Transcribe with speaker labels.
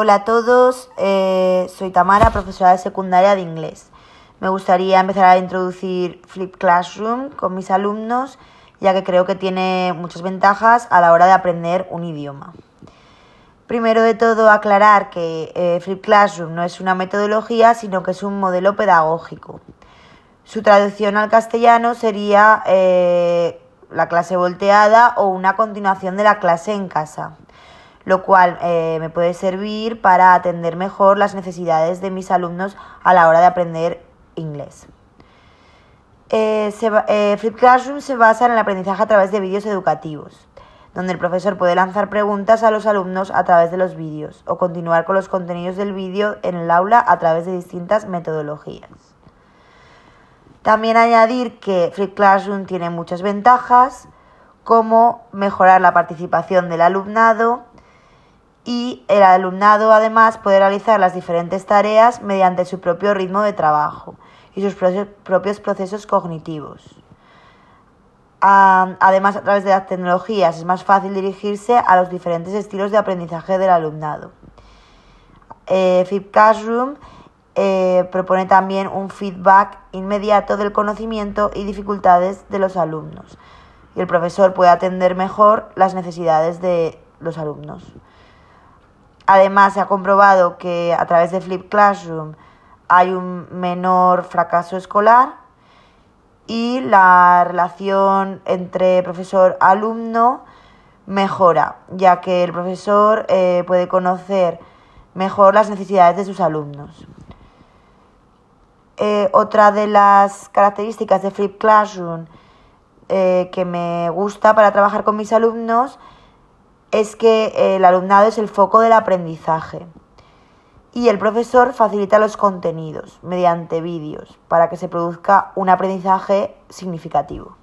Speaker 1: Hola a todos, eh, soy Tamara, profesora de secundaria de inglés. Me gustaría empezar a introducir Flip Classroom con mis alumnos, ya que creo que tiene muchas ventajas a la hora de aprender un idioma. Primero de todo, aclarar que eh, Flip Classroom no es una metodología, sino que es un modelo pedagógico. Su traducción al castellano sería eh, la clase volteada o una continuación de la clase en casa lo cual eh, me puede servir para atender mejor las necesidades de mis alumnos a la hora de aprender inglés. Eh, eh, Flip Classroom se basa en el aprendizaje a través de vídeos educativos, donde el profesor puede lanzar preguntas a los alumnos a través de los vídeos o continuar con los contenidos del vídeo en el aula a través de distintas metodologías. También añadir que Flip Classroom tiene muchas ventajas, como mejorar la participación del alumnado, y el alumnado además puede realizar las diferentes tareas mediante su propio ritmo de trabajo y sus propios procesos cognitivos. Además, a través de las tecnologías es más fácil dirigirse a los diferentes estilos de aprendizaje del alumnado. Eh, Classroom eh, propone también un feedback inmediato del conocimiento y dificultades de los alumnos y el profesor puede atender mejor las necesidades de los alumnos. Además, se ha comprobado que a través de Flip Classroom hay un menor fracaso escolar y la relación entre profesor-alumno mejora, ya que el profesor eh, puede conocer mejor las necesidades de sus alumnos. Eh, otra de las características de Flip Classroom eh, que me gusta para trabajar con mis alumnos es que el alumnado es el foco del aprendizaje y el profesor facilita los contenidos mediante vídeos para que se produzca un aprendizaje significativo.